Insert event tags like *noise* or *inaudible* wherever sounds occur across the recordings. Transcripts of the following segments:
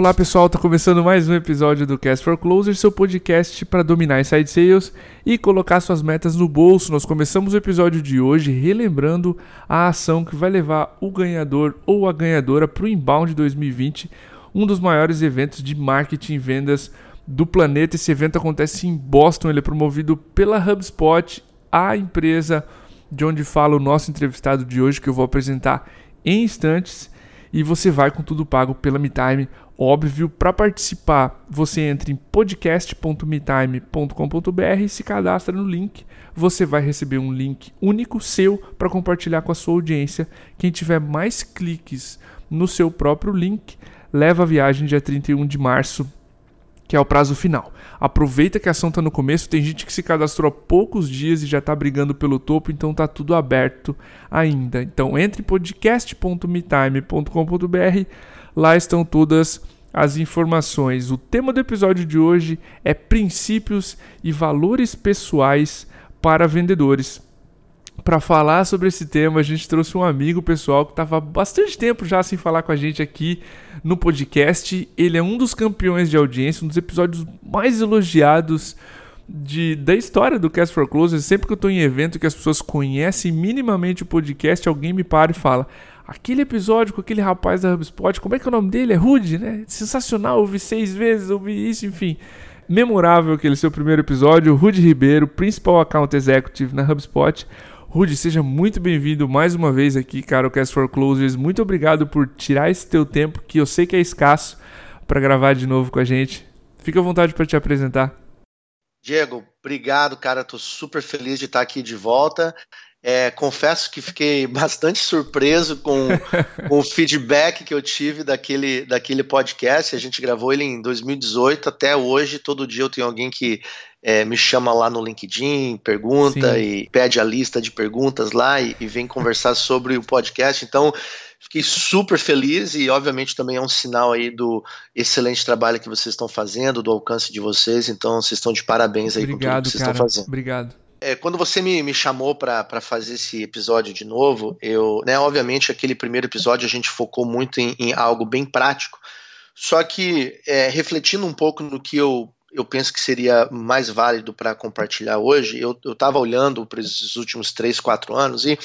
Olá pessoal, está começando mais um episódio do Cast for Closer, seu podcast para dominar inside sales e colocar suas metas no bolso. Nós começamos o episódio de hoje relembrando a ação que vai levar o ganhador ou a ganhadora para o Inbound 2020, um dos maiores eventos de marketing e vendas do planeta. Esse evento acontece em Boston, ele é promovido pela HubSpot, a empresa de onde fala o nosso entrevistado de hoje, que eu vou apresentar em instantes. E você vai com tudo pago pela MeTime Óbvio, para participar, você entra em podcast.metime.com.br e se cadastra no link. Você vai receber um link único seu para compartilhar com a sua audiência. Quem tiver mais cliques no seu próprio link, leva a viagem dia 31 de março, que é o prazo final. Aproveita que a ação está no começo, tem gente que se cadastrou há poucos dias e já está brigando pelo topo, então está tudo aberto ainda. Então entre em podcast.metime.com.br Lá estão todas as informações. O tema do episódio de hoje é princípios e valores pessoais para vendedores. Para falar sobre esse tema, a gente trouxe um amigo pessoal que estava bastante tempo já sem falar com a gente aqui no podcast. Ele é um dos campeões de audiência, um dos episódios mais elogiados de, da história do Cast for Closers. Sempre que eu estou em evento que as pessoas conhecem minimamente o podcast, alguém me para e fala: aquele episódio com aquele rapaz da HubSpot, como é que é o nome dele? É Rude, né? Sensacional, ouvi seis vezes, ouvi isso, enfim. Memorável aquele seu primeiro episódio, Rude Ribeiro, Principal Account Executive na HubSpot. Rude, seja muito bem-vindo mais uma vez aqui, cara, o Cast for Closers. Muito obrigado por tirar esse teu tempo, que eu sei que é escasso, para gravar de novo com a gente. Fica à vontade para te apresentar. Diego, obrigado, cara. Tô super feliz de estar aqui de volta. É, confesso que fiquei *laughs* bastante surpreso com, com, o feedback que eu tive daquele, daquele podcast. A gente gravou ele em 2018, até hoje, todo dia eu tenho alguém que é, me chama lá no LinkedIn, pergunta Sim. e pede a lista de perguntas lá e, e vem conversar *laughs* sobre o podcast. Então, fiquei super feliz e, obviamente, também é um sinal aí do excelente trabalho que vocês estão fazendo, do alcance de vocês. Então, vocês estão de parabéns aí Obrigado, com tudo que vocês cara. estão fazendo. Obrigado. É, quando você me, me chamou para fazer esse episódio de novo, eu, né, obviamente, aquele primeiro episódio a gente focou muito em, em algo bem prático. Só que, é, refletindo um pouco no que eu, eu penso que seria mais válido para compartilhar hoje, eu estava olhando para esses últimos três, quatro anos e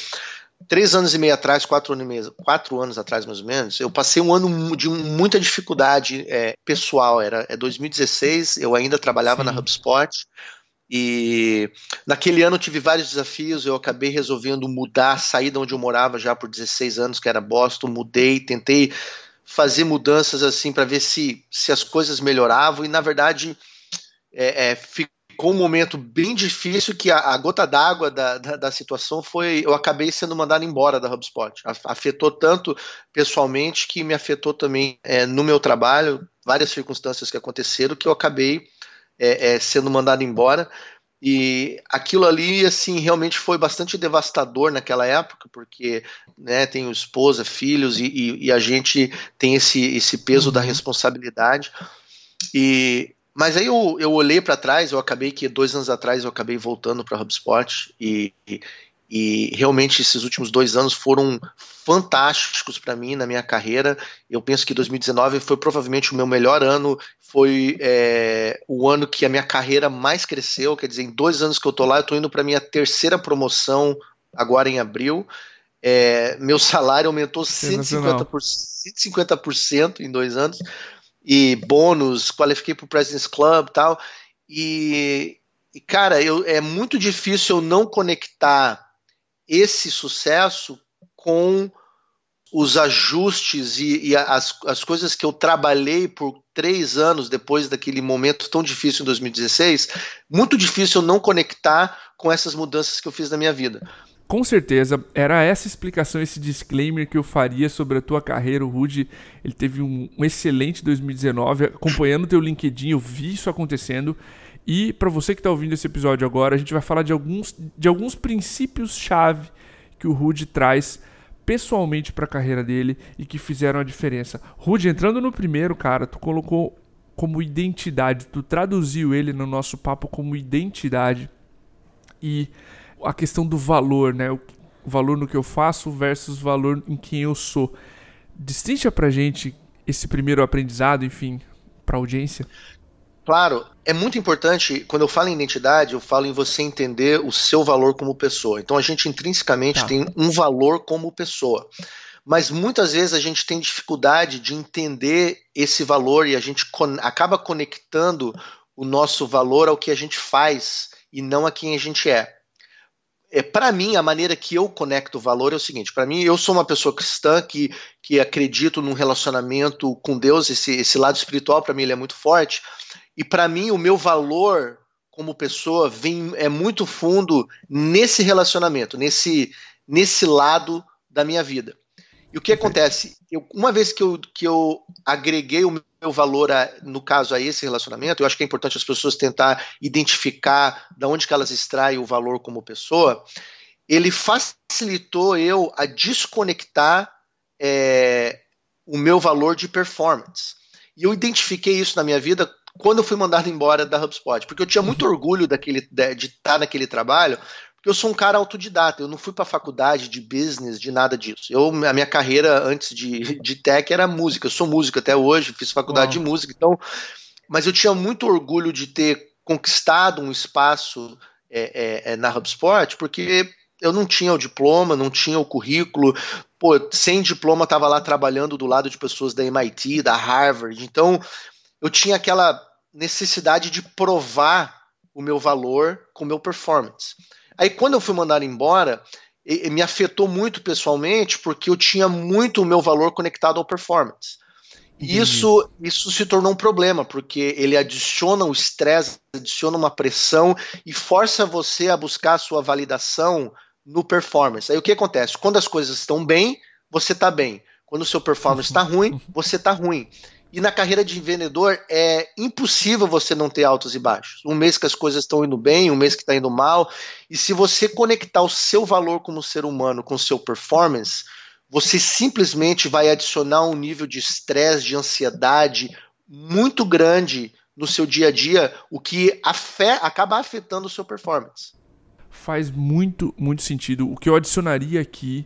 três anos e meio atrás, quatro anos, meio, quatro anos atrás mais ou menos, eu passei um ano de muita dificuldade é, pessoal. Era é 2016, eu ainda trabalhava Sim. na HubSpot. E naquele ano tive vários desafios, eu acabei resolvendo mudar, sair de onde eu morava já por 16 anos, que era Boston, mudei, tentei fazer mudanças assim para ver se, se as coisas melhoravam e na verdade é, é, ficou um momento bem difícil que a, a gota d'água da, da, da, situação foi eu acabei sendo mandado embora da HubSpot. Afetou tanto pessoalmente que me afetou também é, no meu trabalho, várias circunstâncias que aconteceram que eu acabei é, é, sendo mandado embora. E aquilo ali, assim, realmente foi bastante devastador naquela época, porque né, tenho esposa, filhos, e, e, e a gente tem esse, esse peso uhum. da responsabilidade. E, mas aí eu, eu olhei para trás, eu acabei que dois anos atrás eu acabei voltando para a HubSpot e, e realmente esses últimos dois anos foram fantásticos para mim na minha carreira. Eu penso que 2019 foi provavelmente o meu melhor ano, foi é, o ano que a minha carreira mais cresceu. Quer dizer, em dois anos que eu tô lá, eu tô indo para minha terceira promoção agora em abril. É, meu salário aumentou 150%, 150% em dois anos e bônus, qualifiquei para o President's Club tal. E, e cara, eu, é muito difícil eu não conectar esse sucesso com os ajustes e, e as, as coisas que eu trabalhei por três anos depois daquele momento tão difícil em 2016, muito difícil eu não conectar com essas mudanças que eu fiz na minha vida. Com certeza, era essa explicação, esse disclaimer que eu faria sobre a tua carreira. O Rudy, ele teve um, um excelente 2019. Acompanhando teu LinkedIn, eu vi isso acontecendo. E para você que está ouvindo esse episódio agora, a gente vai falar de alguns, de alguns princípios-chave que o Rude traz pessoalmente para a carreira dele e que fizeram a diferença. Rude, entrando no primeiro, cara, tu colocou como identidade, tu traduziu ele no nosso papo como identidade e a questão do valor, né? O valor no que eu faço versus valor em quem eu sou. Destrincha pra gente esse primeiro aprendizado, enfim, para a audiência? Claro, é muito importante, quando eu falo em identidade, eu falo em você entender o seu valor como pessoa. Então a gente intrinsecamente tá. tem um valor como pessoa. Mas muitas vezes a gente tem dificuldade de entender esse valor e a gente con acaba conectando o nosso valor ao que a gente faz e não a quem a gente é é, para mim, a maneira que eu conecto o valor é o seguinte: para mim, eu sou uma pessoa cristã que, que acredito num relacionamento com Deus, esse, esse lado espiritual para mim ele é muito forte, e para mim, o meu valor como pessoa vem é muito fundo nesse relacionamento, nesse, nesse lado da minha vida. E o que acontece? Eu, uma vez que eu, que eu agreguei o meu valor, a, no caso, a esse relacionamento, eu acho que é importante as pessoas tentar identificar de onde que elas extraem o valor como pessoa, ele facilitou eu a desconectar é, o meu valor de performance. E eu identifiquei isso na minha vida quando eu fui mandado embora da HubSpot, porque eu tinha muito orgulho daquele, de estar naquele trabalho, eu sou um cara autodidata, eu não fui para faculdade de business, de nada disso. Eu, a minha carreira antes de, de tech era música, eu sou músico até hoje, fiz faculdade Uau. de música, então, mas eu tinha muito orgulho de ter conquistado um espaço é, é, é na HubSpot, porque eu não tinha o diploma, não tinha o currículo, pô, sem diploma estava lá trabalhando do lado de pessoas da MIT, da Harvard, então eu tinha aquela necessidade de provar o meu valor com o meu performance. Aí quando eu fui mandado embora, me afetou muito pessoalmente, porque eu tinha muito o meu valor conectado ao performance. E isso, isso se tornou um problema, porque ele adiciona o estresse, adiciona uma pressão e força você a buscar a sua validação no performance. Aí o que acontece? Quando as coisas estão bem, você está bem. Quando o seu performance está *laughs* ruim, você está ruim. E na carreira de vendedor é impossível você não ter altos e baixos. Um mês que as coisas estão indo bem, um mês que está indo mal. E se você conectar o seu valor como ser humano com o seu performance, você simplesmente vai adicionar um nível de estresse, de ansiedade muito grande no seu dia a dia, o que afé, acaba afetando o seu performance. Faz muito, muito sentido. O que eu adicionaria aqui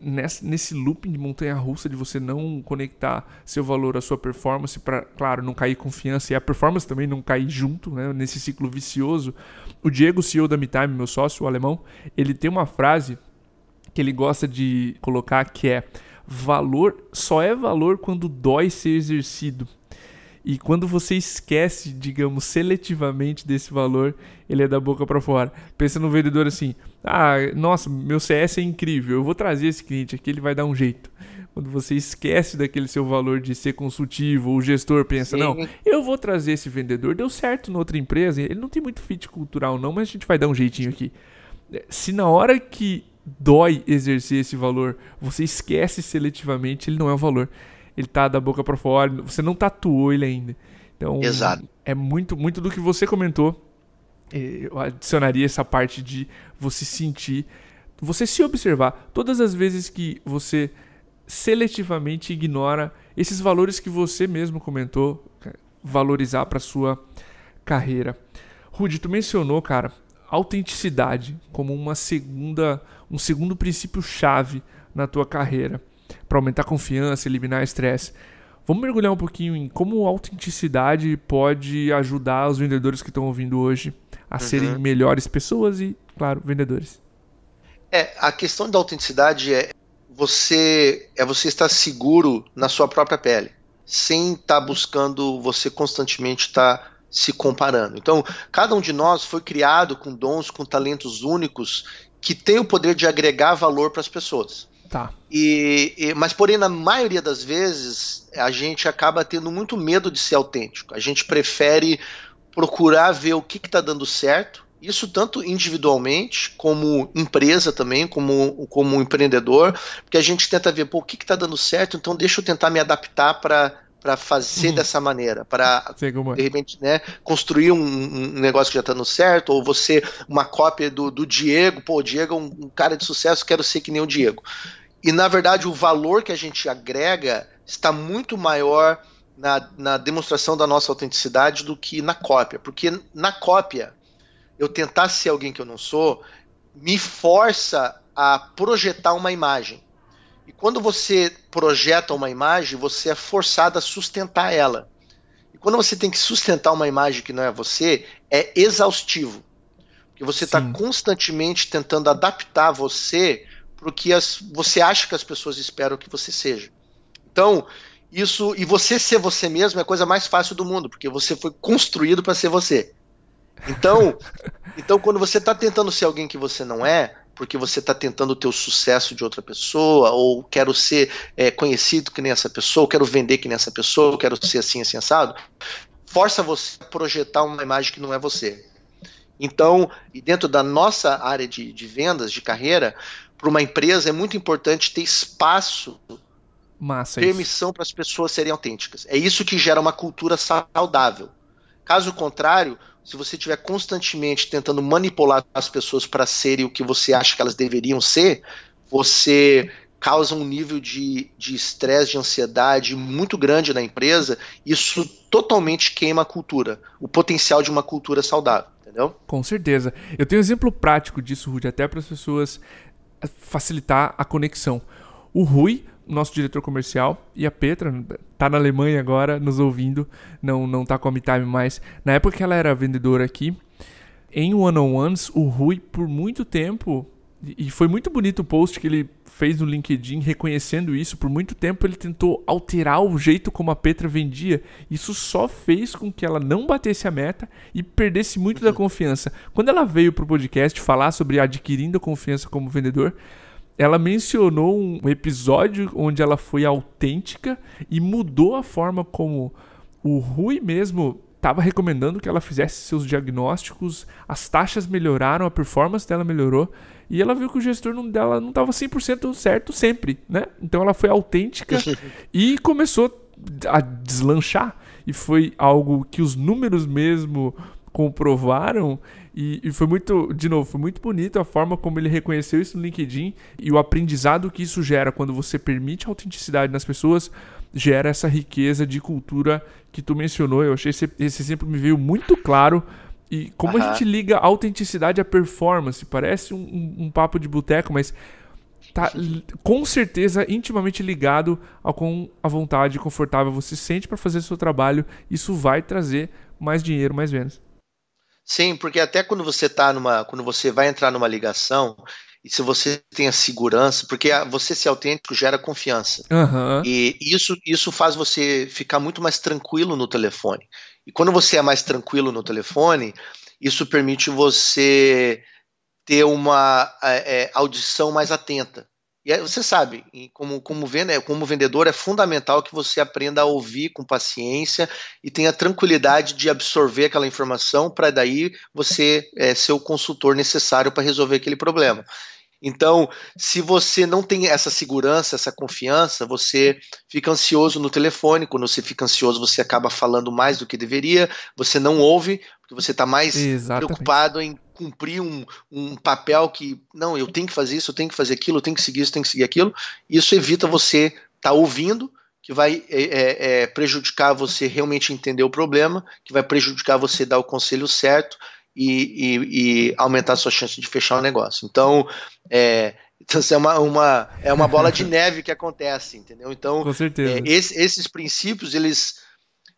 nesse, nesse looping de montanha russa de você não conectar seu valor à sua performance para, claro, não cair confiança e a performance também não cair junto, né, nesse ciclo vicioso. O Diego, CEO da MeTime, meu sócio, o alemão, ele tem uma frase que ele gosta de colocar que é valor só é valor quando dói ser exercido. E quando você esquece, digamos, seletivamente desse valor, ele é da boca para fora. Pensa no vendedor assim: ah, nossa, meu CS é incrível, eu vou trazer esse cliente aqui, ele vai dar um jeito. Quando você esquece daquele seu valor de ser consultivo, o gestor pensa: Sim. não, eu vou trazer esse vendedor, deu certo na outra empresa, ele não tem muito fit cultural, não, mas a gente vai dar um jeitinho aqui. Se na hora que dói exercer esse valor, você esquece seletivamente, ele não é o valor ele tá da boca para fora, você não tatuou ele ainda. Então, Exato. é muito, muito do que você comentou. Eu adicionaria essa parte de você sentir, você se observar. Todas as vezes que você seletivamente ignora esses valores que você mesmo comentou, valorizar para sua carreira. Rudy, tu mencionou, cara, autenticidade como uma segunda, um segundo princípio chave na tua carreira para aumentar a confiança, eliminar estresse. Vamos mergulhar um pouquinho em como a autenticidade pode ajudar os vendedores que estão ouvindo hoje a uhum. serem melhores pessoas e, claro, vendedores. É, a questão da autenticidade é você é você estar seguro na sua própria pele, sem estar tá buscando você constantemente estar tá se comparando. Então, cada um de nós foi criado com dons, com talentos únicos que tem o poder de agregar valor para as pessoas. Tá. E, e, mas, porém, na maioria das vezes, a gente acaba tendo muito medo de ser autêntico. A gente prefere procurar ver o que está dando certo. Isso tanto individualmente, como empresa também, como, como empreendedor, porque a gente tenta ver pô, o que está dando certo, então deixa eu tentar me adaptar para para fazer uhum. dessa maneira, para é. de repente né, construir um, um, negócio que já está dando certo, ou você, uma cópia do, do Diego, pô, o Diego é um, um, cara de sucesso, quero ser que nem o Diego. E na verdade o valor que a gente agrega está muito maior na, na demonstração da nossa autenticidade do que na cópia. Porque na cópia, eu tentar ser alguém que eu não sou, me força a projetar uma imagem. E quando você projeta uma imagem, você é forçado a sustentar ela. E quando você tem que sustentar uma imagem que não é você, é exaustivo. Porque você está constantemente tentando adaptar você para o que as, você acha que as pessoas esperam que você seja. Então, isso e você ser você mesmo é a coisa mais fácil do mundo, porque você foi construído para ser você. Então, *laughs* então quando você está tentando ser alguém que você não é, porque você está tentando ter o sucesso de outra pessoa, ou quero ser é, conhecido que nem essa pessoa, ou quero vender que nem essa pessoa, ou quero ser assim, assim, assado, força você a projetar uma imagem que não é você. Então, e dentro da nossa área de, de vendas, de carreira, para uma empresa é muito importante ter espaço, Massa permissão para as pessoas serem autênticas. É isso que gera uma cultura saudável. Caso contrário, se você estiver constantemente tentando manipular as pessoas para serem o que você acha que elas deveriam ser, você causa um nível de estresse, de, de ansiedade muito grande na empresa. Isso totalmente queima a cultura, o potencial de uma cultura saudável entendeu? Com certeza. Eu tenho um exemplo prático disso, Rudy, até para as pessoas facilitar a conexão. O Rui, nosso diretor comercial, e a Petra, tá na Alemanha agora, nos ouvindo, não, não tá com a MeTime mais. Na época que ela era vendedora aqui, em one-on-ones, o Rui, por muito tempo, e foi muito bonito o post que ele fez no LinkedIn reconhecendo isso. Por muito tempo ele tentou alterar o jeito como a Petra vendia. Isso só fez com que ela não batesse a meta e perdesse muito da confiança. Quando ela veio para o podcast falar sobre adquirindo confiança como vendedor, ela mencionou um episódio onde ela foi autêntica e mudou a forma como o Rui mesmo estava recomendando que ela fizesse seus diagnósticos, as taxas melhoraram, a performance dela melhorou e ela viu que o gestor não, dela não estava 100% certo sempre, né? Então ela foi autêntica *laughs* e começou a deslanchar. E foi algo que os números mesmo comprovaram e, e, foi muito, de novo, foi muito bonito a forma como ele reconheceu isso no LinkedIn e o aprendizado que isso gera quando você permite a autenticidade nas pessoas, gera essa riqueza de cultura que tu mencionou. Eu achei esse, esse exemplo me veio muito claro e como a gente liga a autenticidade à performance? Parece um, um, um papo de boteco, mas tá com certeza intimamente ligado ao com a vontade confortável você sente para fazer seu trabalho. Isso vai trazer mais dinheiro, mais vendas. Sim, porque até quando você tá numa, quando você vai entrar numa ligação, e se você tem a segurança, porque você ser autêntico gera confiança. Uhum. E isso, isso faz você ficar muito mais tranquilo no telefone. E quando você é mais tranquilo no telefone, isso permite você ter uma é, é audição mais atenta. E aí você sabe, como, como, vende, como vendedor, é fundamental que você aprenda a ouvir com paciência e tenha tranquilidade de absorver aquela informação para daí você é, ser o consultor necessário para resolver aquele problema. Então, se você não tem essa segurança, essa confiança, você fica ansioso no telefone. Quando você fica ansioso, você acaba falando mais do que deveria, você não ouve, porque você está mais Exatamente. preocupado em cumprir um, um papel que, não, eu tenho que fazer isso, eu tenho que fazer aquilo, eu tenho que seguir isso, eu tenho que seguir aquilo. Isso evita você estar tá ouvindo, que vai é, é, é, prejudicar você realmente entender o problema, que vai prejudicar você dar o conselho certo e, e, e aumentar a sua chance de fechar o negócio. Então, é, então é uma, uma, é uma bola de *laughs* neve que acontece, entendeu? Então, Com certeza. É, esse, esses princípios, eles,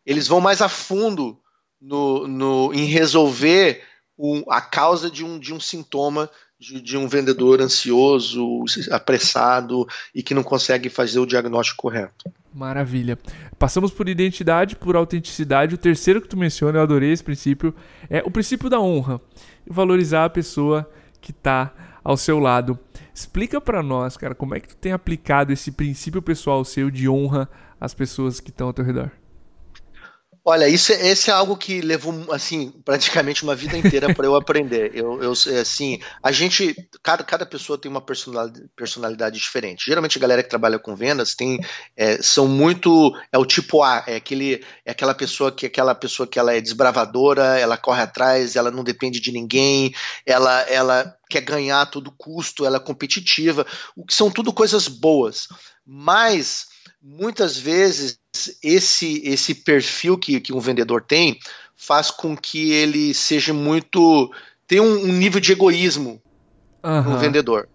eles vão mais a fundo no, no, em resolver um, a causa de um, de um sintoma de, de, um vendedor ansioso, apressado e que não consegue fazer o diagnóstico correto. Maravilha. Passamos por identidade, por autenticidade. O terceiro que tu menciona, eu adorei esse princípio, é o princípio da honra. Valorizar a pessoa que está ao seu lado. Explica para nós, cara, como é que tu tem aplicado esse princípio pessoal seu de honra às pessoas que estão ao teu redor? Olha, isso, é, esse é algo que levou assim praticamente uma vida inteira para eu aprender. Eu, eu, assim, a gente, cada, cada pessoa tem uma personalidade, personalidade diferente. Geralmente a galera que trabalha com vendas tem, é, são muito, é o tipo A, é aquele, é aquela pessoa que, aquela pessoa que ela é desbravadora, ela corre atrás, ela não depende de ninguém, ela, ela quer ganhar a todo custo, ela é competitiva, o que são tudo coisas boas. Mas muitas vezes esse esse perfil que, que um vendedor tem faz com que ele seja muito tem um, um nível de egoísmo uhum. no vendedor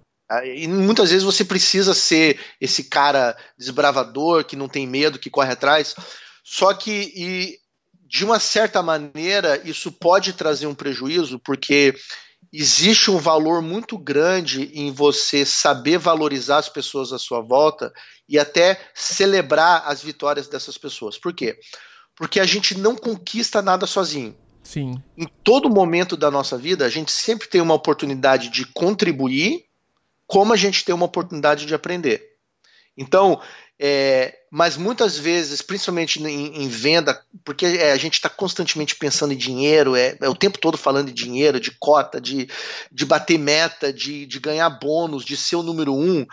E muitas vezes você precisa ser esse cara desbravador, que não tem medo, que corre atrás. Só que, e, de uma certa maneira, isso pode trazer um prejuízo, porque existe um valor muito grande em você saber valorizar as pessoas à sua volta e até celebrar as vitórias dessas pessoas. Por quê? Porque a gente não conquista nada sozinho. Sim. Em todo momento da nossa vida, a gente sempre tem uma oportunidade de contribuir, como a gente tem uma oportunidade de aprender. Então, é, mas muitas vezes, principalmente em, em venda, porque é, a gente está constantemente pensando em dinheiro, é, é, o tempo todo falando de dinheiro, de cota, de, de bater meta, de, de ganhar bônus, de ser o número um.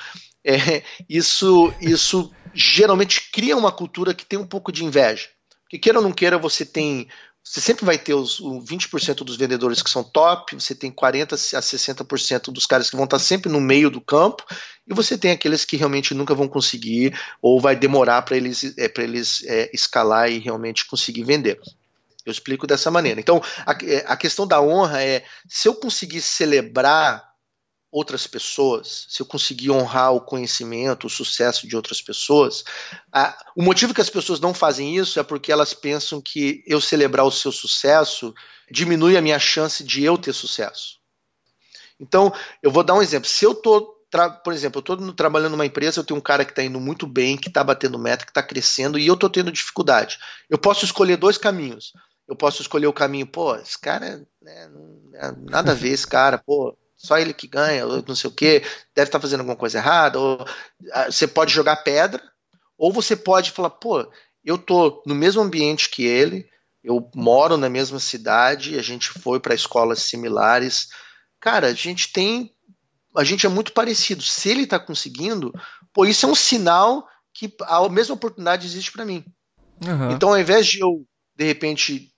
É, isso, isso geralmente cria uma cultura que tem um pouco de inveja. Porque queira ou não queira, você tem você sempre vai ter os, os 20% dos vendedores que são top, você tem 40% a 60% dos caras que vão estar sempre no meio do campo, e você tem aqueles que realmente nunca vão conseguir, ou vai demorar para eles, é, eles é, escalar e realmente conseguir vender. Eu explico dessa maneira. Então, a, é, a questão da honra é: se eu conseguir celebrar outras pessoas, se eu conseguir honrar o conhecimento, o sucesso de outras pessoas, a, o motivo que as pessoas não fazem isso é porque elas pensam que eu celebrar o seu sucesso diminui a minha chance de eu ter sucesso. Então, eu vou dar um exemplo. Se eu estou por exemplo, eu estou trabalhando numa empresa, eu tenho um cara que está indo muito bem, que está batendo meta, que está crescendo, e eu estou tendo dificuldade. Eu posso escolher dois caminhos. Eu posso escolher o caminho, pô, esse cara, né, não, nada a ver esse cara, pô, só ele que ganha, não sei o que, deve estar tá fazendo alguma coisa errada, ou ah, você pode jogar pedra, ou você pode falar, pô, eu tô no mesmo ambiente que ele, eu moro na mesma cidade, a gente foi para escolas similares. Cara, a gente tem a gente é muito parecido. Se ele está conseguindo, pô, isso é um sinal que a mesma oportunidade existe para mim. Uhum. Então, ao invés de eu, de repente,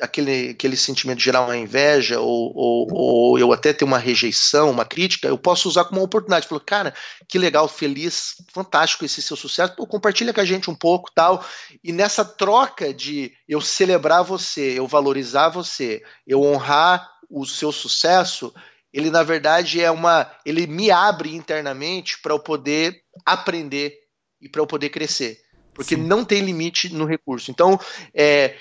aquele, aquele sentimento de gerar uma inveja ou, ou, ou, eu até ter uma rejeição, uma crítica, eu posso usar como uma oportunidade. Falar, cara, que legal, feliz, fantástico esse seu sucesso, Pô, compartilha com a gente um pouco tal. E nessa troca de eu celebrar você, eu valorizar você, eu honrar o seu sucesso, ele na verdade é uma. ele me abre internamente para eu poder aprender e para eu poder crescer. Porque Sim. não tem limite no recurso. Então, é,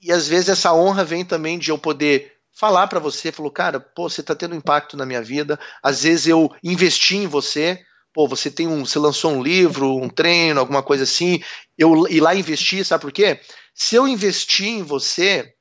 e às vezes essa honra vem também de eu poder falar para você, falou, cara, pô, você tá tendo impacto na minha vida. Às vezes eu investi em você, pô, você tem um, você lançou um livro, um treino, alguma coisa assim, eu ir lá investir, sabe por quê? Se eu investir em você,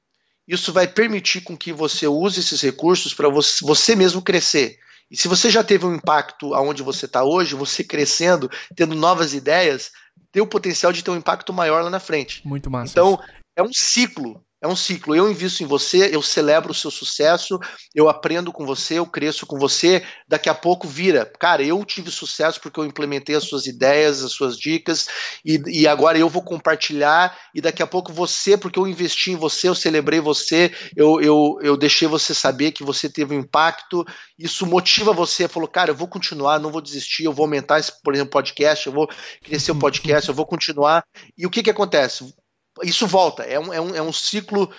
isso vai permitir com que você use esses recursos para você, você mesmo crescer. E se você já teve um impacto aonde você está hoje, você crescendo, tendo novas ideias, tem o potencial de ter um impacto maior lá na frente. Muito massa. Então, é um ciclo. É um ciclo. Eu invisto em você, eu celebro o seu sucesso, eu aprendo com você, eu cresço com você. Daqui a pouco vira, cara, eu tive sucesso porque eu implementei as suas ideias, as suas dicas, e, e agora eu vou compartilhar. E daqui a pouco você, porque eu investi em você, eu celebrei você, eu, eu, eu deixei você saber que você teve um impacto. Isso motiva você, falou, cara, eu vou continuar, não vou desistir, eu vou aumentar esse, por exemplo, podcast, eu vou crescer o *laughs* podcast, eu vou continuar. E o que que acontece? Isso volta, é um, é um, é um ciclo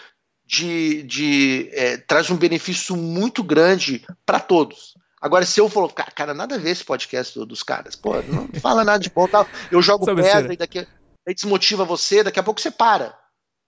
de. de é, traz um benefício muito grande para todos. Agora, se eu for, cara, nada a ver esse podcast dos caras, pô, não *laughs* fala nada de bom, tal. eu jogo Sabe pedra e daqui aí desmotiva você, daqui a pouco você para.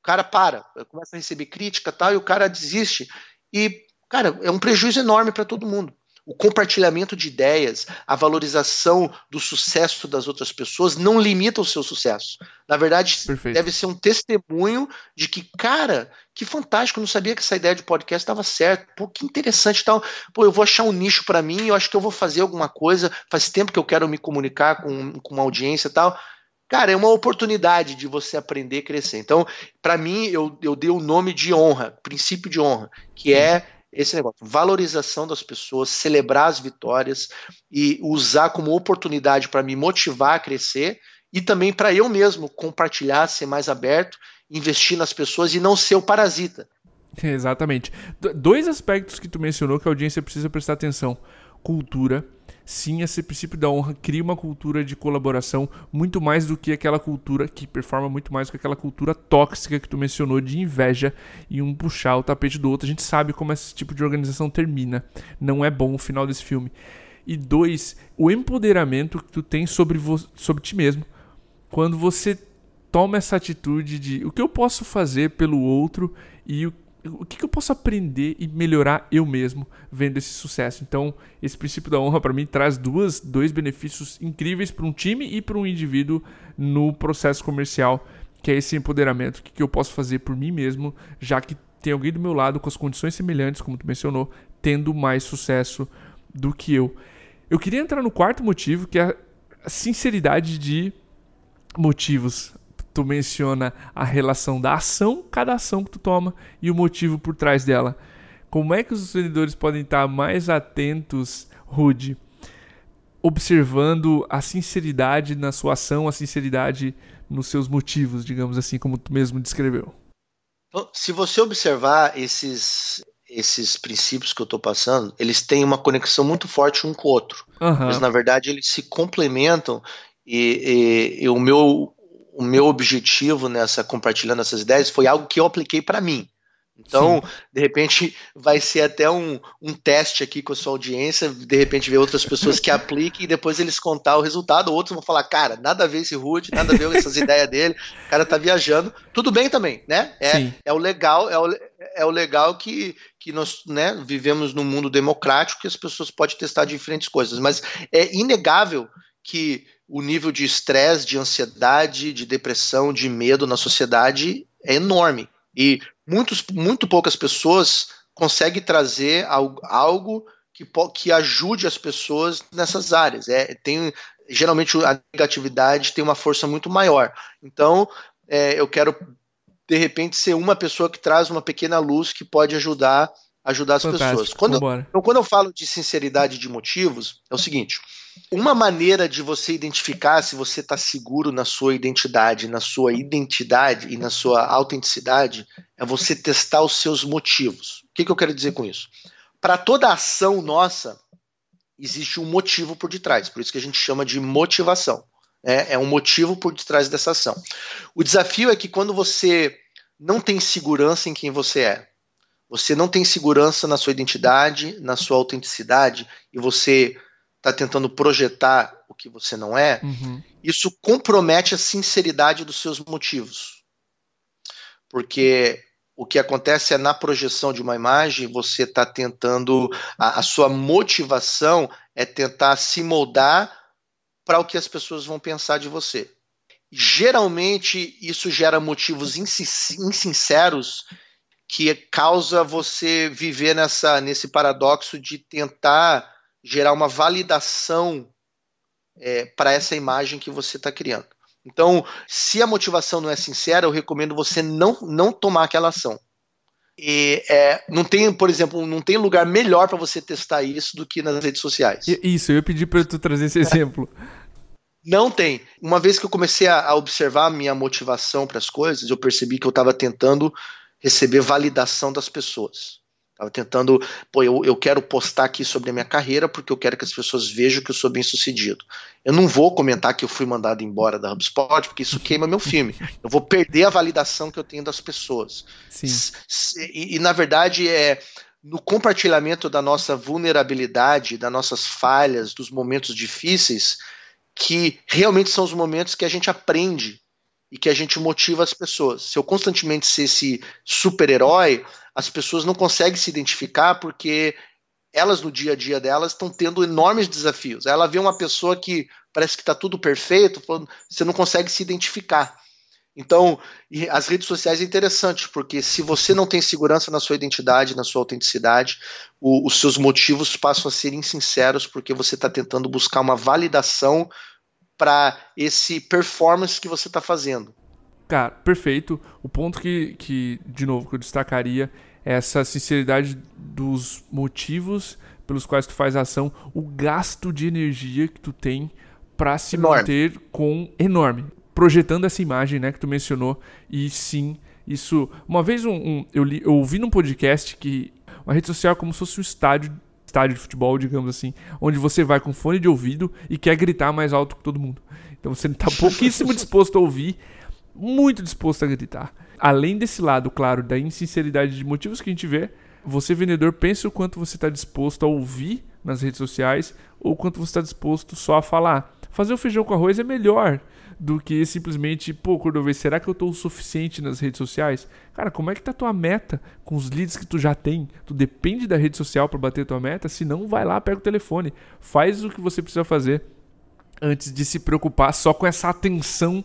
O cara para, começa a receber crítica tal, e o cara desiste. E, cara, é um prejuízo enorme para todo mundo o compartilhamento de ideias, a valorização do sucesso das outras pessoas não limita o seu sucesso. Na verdade, Perfeito. deve ser um testemunho de que, cara, que fantástico, não sabia que essa ideia de podcast estava certa. Pô, que interessante tal. Pô, eu vou achar um nicho para mim, eu acho que eu vou fazer alguma coisa. Faz tempo que eu quero me comunicar com, com uma audiência e tal. Cara, é uma oportunidade de você aprender e crescer. Então, para mim, eu, eu dei o nome de honra, princípio de honra, que é esse negócio, valorização das pessoas, celebrar as vitórias e usar como oportunidade para me motivar a crescer e também para eu mesmo compartilhar, ser mais aberto, investir nas pessoas e não ser o parasita. *laughs* Exatamente. Dois aspectos que tu mencionou que a audiência precisa prestar atenção: cultura sim, esse princípio da honra cria uma cultura de colaboração muito mais do que aquela cultura que performa muito mais do que aquela cultura tóxica que tu mencionou de inveja e um puxar o tapete do outro. A gente sabe como esse tipo de organização termina. Não é bom o final desse filme. E dois, o empoderamento que tu tem sobre, sobre ti mesmo. Quando você toma essa atitude de o que eu posso fazer pelo outro e o, o que, que eu posso aprender e melhorar eu mesmo vendo esse sucesso. Então, esse princípio da honra para mim traz duas, dois benefícios incríveis para um time e para um indivíduo no processo comercial, que é esse empoderamento. O que, que eu posso fazer por mim mesmo, já que tem alguém do meu lado com as condições semelhantes, como tu mencionou, tendo mais sucesso do que eu. Eu queria entrar no quarto motivo, que é a sinceridade de motivos. Tu menciona a relação da ação, cada ação que tu toma e o motivo por trás dela. Como é que os vendedores podem estar mais atentos, Rude, observando a sinceridade na sua ação, a sinceridade nos seus motivos, digamos assim, como tu mesmo descreveu? Se você observar esses, esses princípios que eu estou passando, eles têm uma conexão muito forte um com o outro. Uhum. Mas, na verdade, eles se complementam e, e, e, o, meu, o meu objetivo nessa compartilhando essas ideias foi algo que eu apliquei para mim. Então, Sim. de repente, vai ser até um, um teste aqui com a sua audiência, de repente ver outras pessoas que *laughs* apliquem e depois eles contar o resultado, outros vão falar, cara, nada a ver esse Rude, nada a ver essas ideias dele, o cara tá viajando. Tudo bem também, né? É, é o legal, é o, é o legal que, que nós né, vivemos num mundo democrático que as pessoas podem testar diferentes coisas, mas é inegável que o nível de estresse, de ansiedade, de depressão, de medo na sociedade é enorme. E muitos, muito poucas pessoas conseguem trazer algo, que, que ajude as pessoas nessas áreas. É, tem, geralmente a negatividade tem uma força muito maior. Então, é, eu quero, de repente, ser uma pessoa que traz uma pequena luz que pode ajudar ajudar as Fantástico. pessoas. Quando, então, quando eu falo de sinceridade de motivos, é o seguinte: uma maneira de você identificar se você está seguro na sua identidade, na sua identidade e na sua autenticidade é você testar os seus motivos. O que, que eu quero dizer com isso? Para toda ação nossa, existe um motivo por detrás, por isso que a gente chama de motivação. É, é um motivo por detrás dessa ação. O desafio é que quando você não tem segurança em quem você é, você não tem segurança na sua identidade, na sua autenticidade, e você está tentando projetar o que você não é, uhum. isso compromete a sinceridade dos seus motivos. Porque o que acontece é na projeção de uma imagem, você está tentando, a, a, sua motivação é tentar se moldar para o que as pessoas vão pensar de você. Geralmente, isso gera motivos insinceros que causa você viver nessa, nesse paradoxo de tentar gerar uma validação é, para essa imagem que você está criando. Então, se a motivação não é sincera, eu recomendo você não, não tomar aquela ação. E é, não tem, por exemplo, não tem lugar melhor para você testar isso do que nas redes sociais. Isso, eu ia pedir para tu trazer esse exemplo. Não tem. Uma vez que eu comecei a, observar a minha motivação para as coisas, eu percebi que eu estava tentando receber validação das pessoas. Estava tentando, pô, eu, eu quero postar aqui sobre a minha carreira porque eu quero que as pessoas vejam que eu sou bem sucedido. Eu não vou comentar que eu fui mandado embora da HubSpot porque isso queima meu filme. *laughs* Eu vou perder a validação que eu tenho das pessoas. E, e na verdade é no compartilhamento da nossa vulnerabilidade, das nossas falhas, dos momentos difíceis, que realmente são os momentos que a gente aprende e que a gente motiva as pessoas. Se eu constantemente ser esse super-herói, as pessoas não conseguem se identificar porque elas no dia a dia delas estão tendo enormes desafios. Ela vê uma pessoa que parece que está tudo perfeito, você não consegue se identificar. Então, as redes sociais é interessante, porque se você não tem segurança na sua identidade, na sua autenticidade, o, os seus motivos passam a ser insinceros, porque você está tentando buscar uma validação para esse performance que você está fazendo. Cara, perfeito. O ponto que, que, de novo, que eu destacaria é essa sinceridade dos motivos pelos quais tu faz a ação, o gasto de energia que tu tem para se enorme. manter com enorme, projetando essa imagem, né, que tu mencionou. E sim, isso. Uma vez um, um eu, li, eu ouvi num podcast que uma rede social é como se fosse um estádio estádio de futebol, digamos assim, onde você vai com fone de ouvido e quer gritar mais alto que todo mundo. Então você está pouquíssimo *laughs* disposto a ouvir, muito disposto a gritar. Além desse lado, claro, da insinceridade de motivos que a gente vê, você, vendedor, pensa o quanto você está disposto a ouvir nas redes sociais ou quanto você está disposto só a falar. Fazer o feijão com arroz é melhor do que simplesmente, pô, Cordovez, será que eu estou o suficiente nas redes sociais? Cara, como é que tá a tua meta com os leads que tu já tem? Tu depende da rede social para bater tua meta? Se não, vai lá, pega o telefone, faz o que você precisa fazer antes de se preocupar só com essa atenção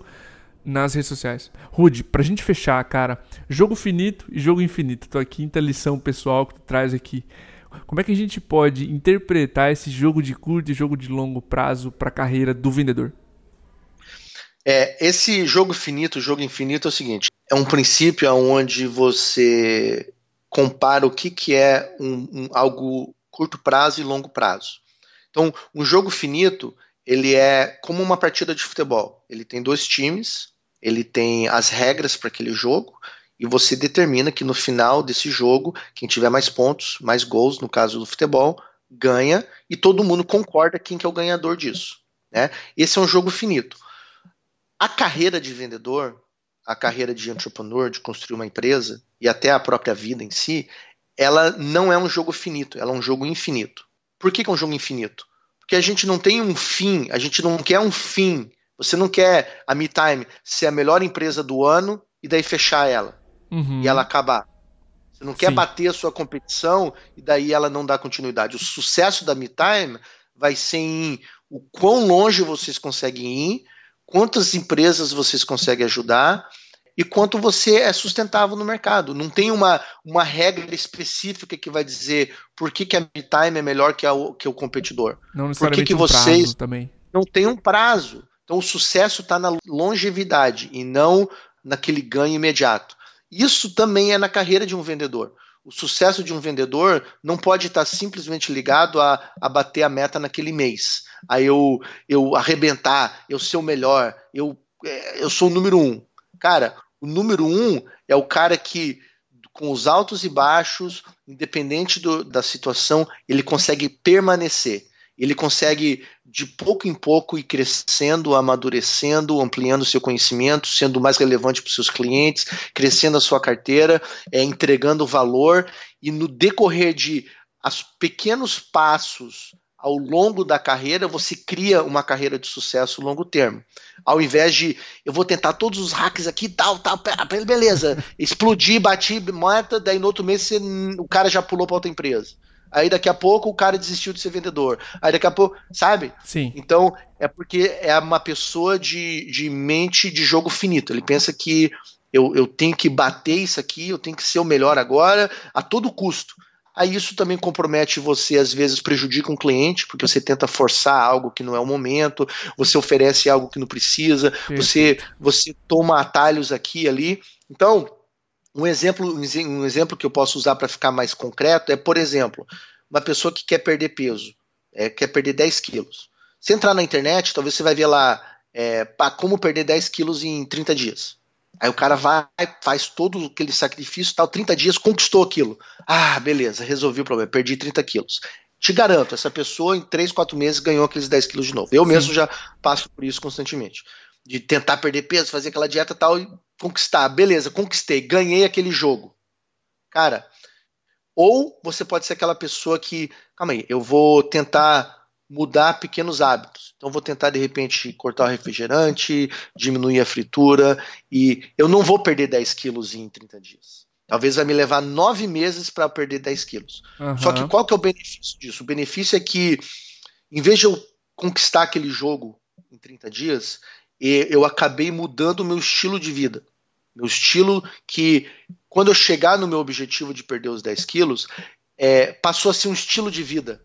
nas redes sociais. Rude, pra gente fechar, cara, jogo finito e jogo infinito. Tua quinta lição pessoal que tu traz aqui. Como é que a gente pode interpretar esse jogo de curto e jogo de longo prazo para a carreira do vendedor? É, esse jogo finito, jogo infinito é o seguinte: é um princípio onde você compara o que, que é um, um, algo curto prazo e longo prazo. Então, um jogo finito ele é como uma partida de futebol. Ele tem dois times, ele tem as regras para aquele jogo e você determina que no final desse jogo, quem tiver mais pontos, mais gols, no caso do futebol, ganha e todo mundo concorda quem que é o ganhador disso. Né? Esse é um jogo finito. A carreira de vendedor, a carreira de entrepreneur, de construir uma empresa e até a própria vida em si, ela não é um jogo finito, ela é um jogo infinito. Por que, que é um jogo infinito? Porque a gente não tem um fim, a gente não quer um fim. Você não quer a MeTime ser a melhor empresa do ano e daí fechar ela uhum. e ela acabar. Você não quer Sim. bater a sua competição e daí ela não dá continuidade. O sucesso da MeTime vai ser em o quão longe vocês conseguem ir, quantas empresas vocês conseguem ajudar e quanto você é sustentável no mercado. Não tem uma, uma regra específica que vai dizer por que, que a MeTime é melhor que, a, que o competidor. Não necessariamente por que, que um vocês também. não tem um prazo. Então o sucesso está na longevidade e não naquele ganho imediato. Isso também é na carreira de um vendedor. O sucesso de um vendedor não pode estar simplesmente ligado a, a bater a meta naquele mês. A eu, eu arrebentar, eu ser o melhor, eu, é, eu sou o número um. Cara, o número um é o cara que, com os altos e baixos, independente do, da situação, ele consegue permanecer. Ele consegue, de pouco em pouco, ir crescendo, amadurecendo, ampliando seu conhecimento, sendo mais relevante para os seus clientes, crescendo a sua carteira, é, entregando valor, e no decorrer de as pequenos passos ao longo da carreira, você cria uma carreira de sucesso longo termo. Ao invés de eu vou tentar todos os hacks aqui, tal, tal, beleza, explodir, bati, mata, daí no outro mês você, o cara já pulou para outra empresa. Aí daqui a pouco o cara desistiu de ser vendedor. Aí daqui a pouco, sabe? Sim. Então é porque é uma pessoa de, de mente de jogo finito. Ele pensa que eu, eu tenho que bater isso aqui, eu tenho que ser o melhor agora, a todo custo. Aí isso também compromete você, às vezes prejudica um cliente, porque você tenta forçar algo que não é o momento, você oferece algo que não precisa, você, você toma atalhos aqui e ali. Então, um exemplo, um exemplo que eu posso usar para ficar mais concreto é, por exemplo, uma pessoa que quer perder peso, é, quer perder 10 quilos. Se entrar na internet, talvez você vai ver lá é, como perder 10 quilos em 30 dias. Aí o cara vai, faz todo aquele sacrifício, tal, 30 dias, conquistou aquilo. Ah, beleza, resolvi o problema, perdi 30 quilos. Te garanto, essa pessoa em 3, 4 meses ganhou aqueles 10 quilos de novo. Eu Sim. mesmo já passo por isso constantemente. De tentar perder peso, fazer aquela dieta tal e conquistar. Beleza, conquistei, ganhei aquele jogo. Cara, ou você pode ser aquela pessoa que, calma aí, eu vou tentar mudar pequenos hábitos. Então vou tentar de repente cortar o refrigerante, diminuir a fritura e eu não vou perder 10 quilos em 30 dias. Talvez vai me levar nove meses para perder 10 quilos. Uhum. Só que qual que é o benefício disso? O benefício é que, em vez de eu conquistar aquele jogo em 30 dias, eu acabei mudando o meu estilo de vida. Meu estilo que, quando eu chegar no meu objetivo de perder os 10 quilos, é, passou a ser um estilo de vida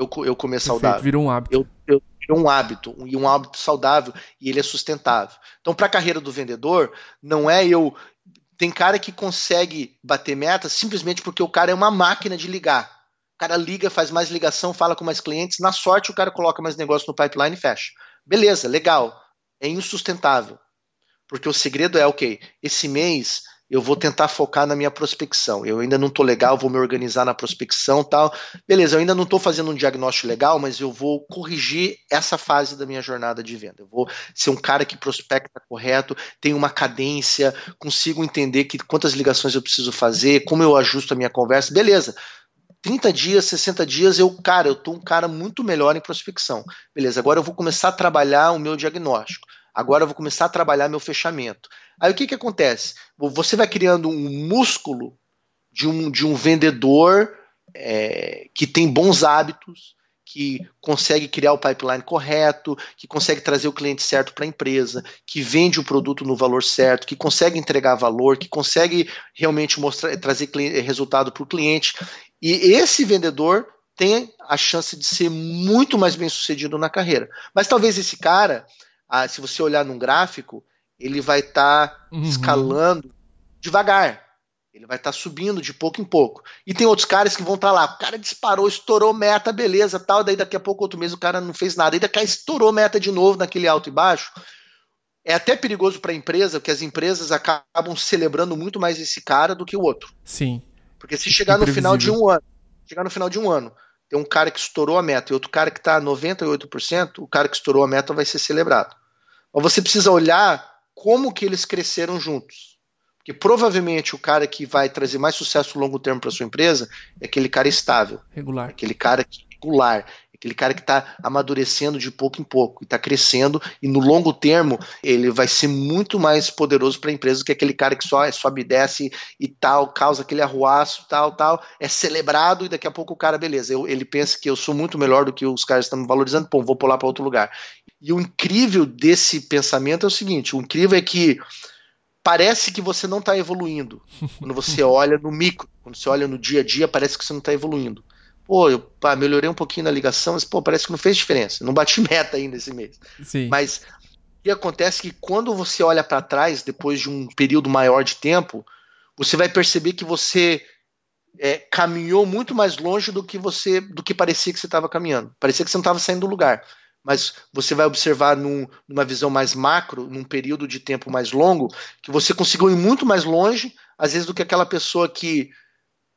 eu, eu comer Perfeito, saudável. Virou um hábito. Eu, eu, um hábito, e um hábito saudável, e ele é sustentável. Então, para a carreira do vendedor, não é eu. Tem cara que consegue bater meta simplesmente porque o cara é uma máquina de ligar. O cara liga, faz mais ligação, fala com mais clientes. Na sorte, o cara coloca mais negócio no pipeline e fecha. Beleza, legal. É insustentável. Porque o segredo é, ok, esse mês eu vou tentar focar na minha prospecção. Eu ainda não estou legal, vou me organizar na prospecção tal. Beleza, eu ainda não estou fazendo um diagnóstico legal, mas eu vou corrigir essa fase da minha jornada de venda. Eu vou ser um cara que prospecta correto, tem uma cadência, consigo entender que quantas ligações eu preciso fazer, como eu ajusto a minha conversa. Beleza. 30 dias, 60 dias, eu, cara, eu tô um cara muito melhor em prospecção. Beleza, agora eu vou começar a trabalhar o meu diagnóstico. Agora eu vou começar a trabalhar meu fechamento. Aí o que que acontece? Você vai criando um músculo de um, de um vendedor é, que tem bons hábitos, que consegue criar o pipeline correto, que consegue trazer o cliente certo para a empresa, que vende o produto no valor certo, que consegue entregar valor, que consegue realmente mostrar, trazer resultado para o cliente. E esse vendedor tem a chance de ser muito mais bem sucedido na carreira. Mas talvez esse cara, se você olhar num gráfico, ele vai estar tá uhum. escalando devagar. Ele vai estar tá subindo de pouco em pouco. E tem outros caras que vão estar tá lá. O cara disparou, estourou meta, beleza, tal. Daí daqui a pouco, outro mês, o cara não fez nada. Aí daqui a estourou meta de novo naquele alto e baixo. É até perigoso para a empresa, porque as empresas acabam celebrando muito mais esse cara do que o outro. Sim. Porque se chegar no final de um ano, chegar no final de um ano, tem um cara que estourou a meta e outro cara que está 98%, o cara que estourou a meta vai ser celebrado. Mas você precisa olhar como que eles cresceram juntos. Porque provavelmente o cara que vai trazer mais sucesso longo termo para sua empresa é aquele cara estável. Regular. É aquele cara que, regular. É aquele cara que está amadurecendo de pouco em pouco, e está crescendo, e no longo termo ele vai ser muito mais poderoso para a empresa do que aquele cara que só é, sobe e desce e tal, causa aquele arruaço, tal, tal, é celebrado e daqui a pouco o cara, beleza, eu, ele pensa que eu sou muito melhor do que os caras estão me valorizando, pô, vou pular para outro lugar. E o incrível desse pensamento é o seguinte: o incrível é que parece que você não está evoluindo. Quando você *laughs* olha no micro, quando você olha no dia a dia, parece que você não está evoluindo. Pô, eu pá, melhorei um pouquinho na ligação, mas pô, parece que não fez diferença. Não bati *laughs* meta ainda esse mês. Sim. Mas o que acontece é que quando você olha para trás, depois de um período maior de tempo, você vai perceber que você é, caminhou muito mais longe do que você, do que parecia que você estava caminhando. Parecia que você não estava saindo do lugar mas você vai observar num, numa visão mais macro, num período de tempo mais longo, que você conseguiu ir muito mais longe, às vezes, do que aquela pessoa que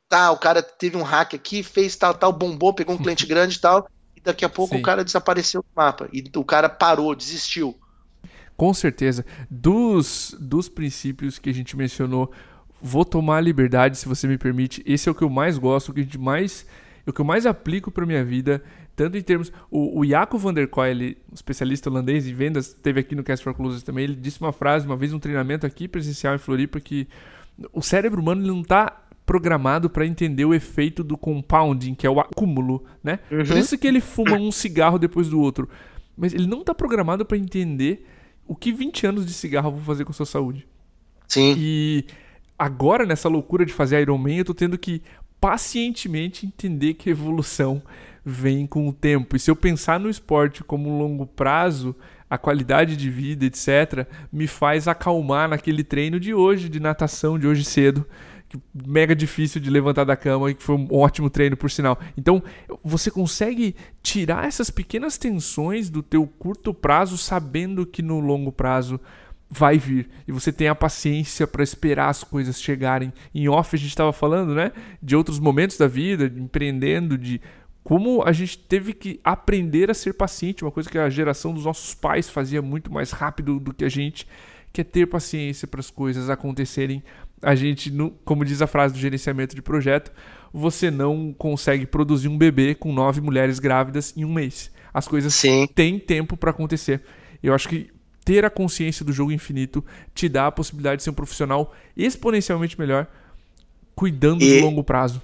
tá, o cara teve um hack aqui, fez tal, tal, bombou, pegou um cliente *laughs* grande e tal, e daqui a pouco Sim. o cara desapareceu do mapa, e o cara parou, desistiu. Com certeza. Dos, dos princípios que a gente mencionou, vou tomar a liberdade, se você me permite. Esse é o que eu mais gosto, o que, mais, o que eu mais aplico para minha vida tanto em termos. O, o Jaco van der Koy, especialista holandês em vendas, teve aqui no Cast for Closers também. Ele disse uma frase uma vez num treinamento aqui presencial em Floripa que o cérebro humano ele não está programado para entender o efeito do compounding, que é o acúmulo, né? Uhum. Por isso que ele fuma um cigarro depois do outro. Mas ele não está programado para entender o que 20 anos de cigarro vão fazer com a sua saúde. Sim. E agora, nessa loucura de fazer Iron Man, eu tô tendo que pacientemente entender que evolução vem com o tempo. E se eu pensar no esporte como um longo prazo, a qualidade de vida, etc., me faz acalmar naquele treino de hoje, de natação, de hoje cedo. Mega difícil de levantar da cama e que foi um ótimo treino, por sinal. Então, você consegue tirar essas pequenas tensões do teu curto prazo, sabendo que no longo prazo vai vir. E você tem a paciência para esperar as coisas chegarem. Em off a gente estava falando, né? De outros momentos da vida, de empreendendo, de como a gente teve que aprender a ser paciente, uma coisa que a geração dos nossos pais fazia muito mais rápido do que a gente, que é ter paciência para as coisas acontecerem. A gente, como diz a frase do gerenciamento de projeto, você não consegue produzir um bebê com nove mulheres grávidas em um mês. As coisas Sim. têm tempo para acontecer. Eu acho que ter a consciência do jogo infinito te dá a possibilidade de ser um profissional exponencialmente melhor, cuidando e... do longo prazo.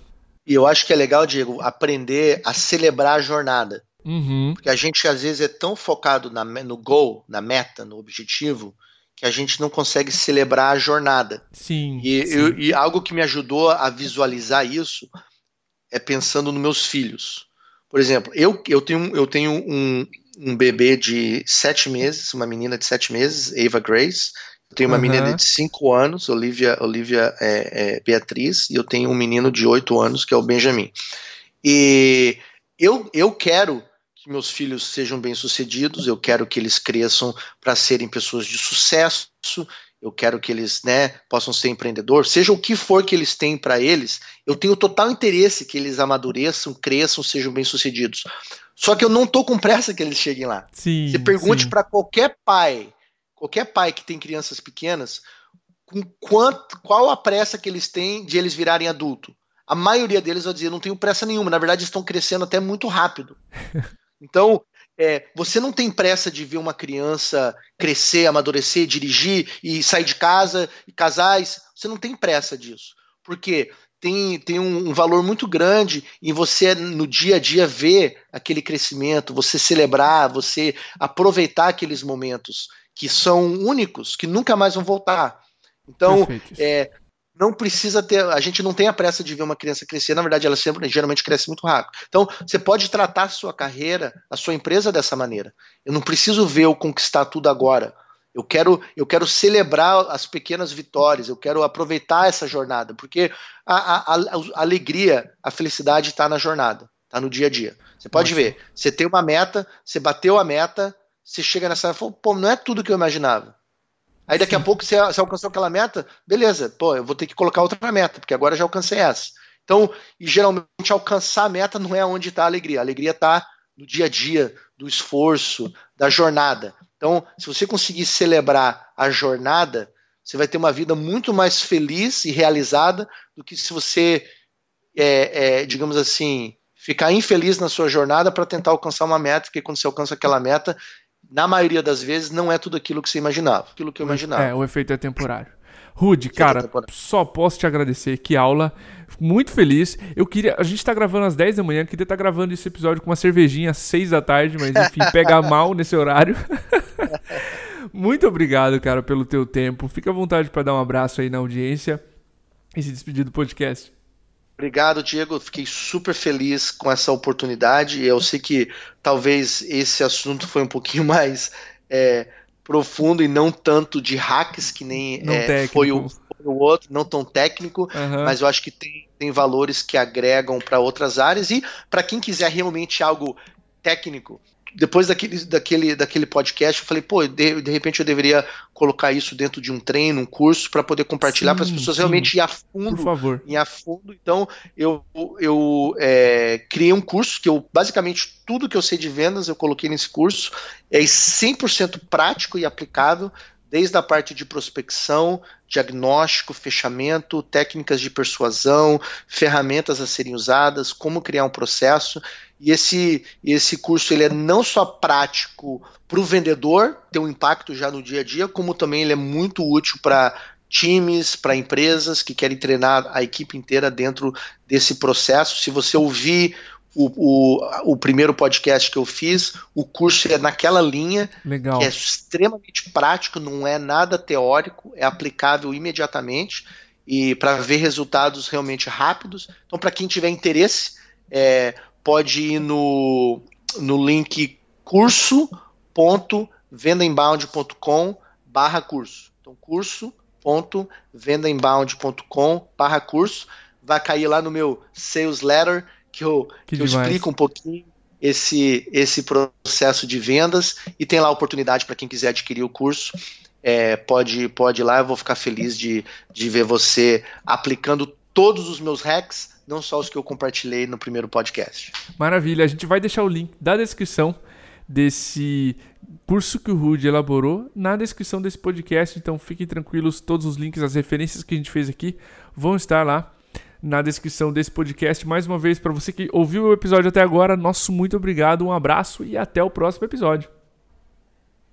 E eu acho que é legal, Diego, aprender a celebrar a jornada. Uhum. Porque a gente às vezes é tão focado na, no goal, na meta, no objetivo, que a gente não consegue celebrar a jornada. Sim. E, sim. Eu, e algo que me ajudou a visualizar isso é pensando nos meus filhos. Por exemplo, eu, eu tenho, eu tenho um, um bebê de sete meses, uma menina de sete meses, Ava Grace, eu tenho uma uhum. menina de 5 anos, Olivia, Olivia é, é, Beatriz, e eu tenho um menino de 8 anos, que é o Benjamin. E eu, eu quero que meus filhos sejam bem-sucedidos, eu quero que eles cresçam para serem pessoas de sucesso, eu quero que eles né, possam ser empreendedores, seja o que for que eles têm para eles, eu tenho total interesse que eles amadureçam, cresçam, sejam bem-sucedidos. Só que eu não tô com pressa que eles cheguem lá. Sim, Você pergunte para qualquer pai qualquer pai que tem crianças pequenas, com quanto, qual a pressa que eles têm de eles virarem adulto? a maioria deles vai dizer, não tenho pressa nenhuma. Na verdade, estão crescendo até muito rápido. *laughs* Então, é, você não tem pressa de ver uma criança crescer, amadurecer, dirigir e sair de casa e casais. Você não tem pressa disso. Porque tem, tem um, um, valor muito grande em você, no dia a dia, ver aquele crescimento, você celebrar, você aproveitar aqueles momentos que são únicos, que nunca mais vão voltar. Então, é, não precisa ter. A gente não tem a pressa de ver uma criança crescer, na verdade, ela sempre geralmente cresce muito rápido. Então, você pode tratar a sua carreira, a sua empresa dessa maneira. Eu não preciso ver eu conquistar tudo agora. Eu quero, eu quero celebrar as pequenas vitórias, eu quero aproveitar essa jornada, porque a, a, a, alegria, a felicidade está na jornada, está no dia a dia. Você pode ver, você tem uma meta, você bateu a meta, você chega nessa e fala, pô, não é tudo que eu imaginava. Aí daqui Sim. a pouco você, você alcançou aquela meta, beleza, pô, eu vou ter que colocar outra meta, porque agora já alcancei essa. Então, e geralmente alcançar a meta não é onde está a alegria. A alegria está no dia a dia, do esforço, da jornada. Então, se você conseguir celebrar a jornada, você vai ter uma vida muito mais feliz e realizada do que se você, é, é, digamos assim, ficar infeliz na sua jornada para tentar alcançar uma meta, porque quando você alcança aquela meta, na maioria das vezes, não é tudo aquilo que você imaginava, aquilo que eu imaginava. É, o efeito é temporário. Rude, cara, só posso te agradecer. Que aula. muito feliz. Eu queria. A gente tá gravando às 10 da manhã, queria estar tá gravando esse episódio com uma cervejinha às 6 da tarde, mas enfim, pega *laughs* mal nesse horário. *laughs* muito obrigado, cara, pelo teu tempo. Fica à vontade para dar um abraço aí na audiência e se despedir do podcast. Obrigado, Diego. Fiquei super feliz com essa oportunidade. Eu sei que talvez esse assunto foi um pouquinho *laughs* mais é, profundo e não tanto de hacks que nem é, foi, o, foi, o, outro, não tão técnico, uhum. mas eu acho que tem, tem valores que agregam para outras áreas e para quem quiser realmente algo técnico, depois daquele, daquele, daquele podcast, eu falei, pô, de, de repente eu deveria colocar isso dentro de um treino, um curso, para poder compartilhar para as pessoas sim. realmente ir a fundo. Por favor. Ir a fundo. Então, eu, eu é, criei um curso que eu, basicamente, tudo que eu sei de vendas eu coloquei nesse curso. É 100% prático e aplicável desde a parte de prospecção, diagnóstico, fechamento, técnicas de persuasão, ferramentas a serem usadas, como criar um processo. E esse, esse curso ele é não só prático para o vendedor ter um impacto já no dia a dia, como também ele é muito útil para times, para empresas que querem treinar a equipe inteira dentro desse processo. Se você ouvir o, o, o, primeiro podcast que eu fiz, o curso é naquela linha, Legal. que é extremamente prático, não é nada teórico, é aplicável imediatamente e para ver resultados realmente rápidos. Então, para quem tiver interesse, é, pode ir no, no link curso.vendainbound.com barra curso. Então, curso.vendainbound.com barra curso. Vai cair lá no meu sales letter que eu, que que eu explico um pouquinho esse, esse processo de vendas. E tem lá a oportunidade para quem quiser adquirir o curso. É, pode, pode ir lá, eu vou ficar feliz de, de ver você aplicando todos os meus hacks, não só os que eu compartilhei no primeiro podcast. Maravilha, a gente vai deixar o link da descrição desse curso que o Rude elaborou na descrição desse podcast, então fiquem tranquilos, todos os links, as referências que a gente fez aqui vão estar lá na descrição desse podcast. Mais uma vez, para você que ouviu o episódio até agora, nosso muito obrigado, um abraço e até o próximo episódio.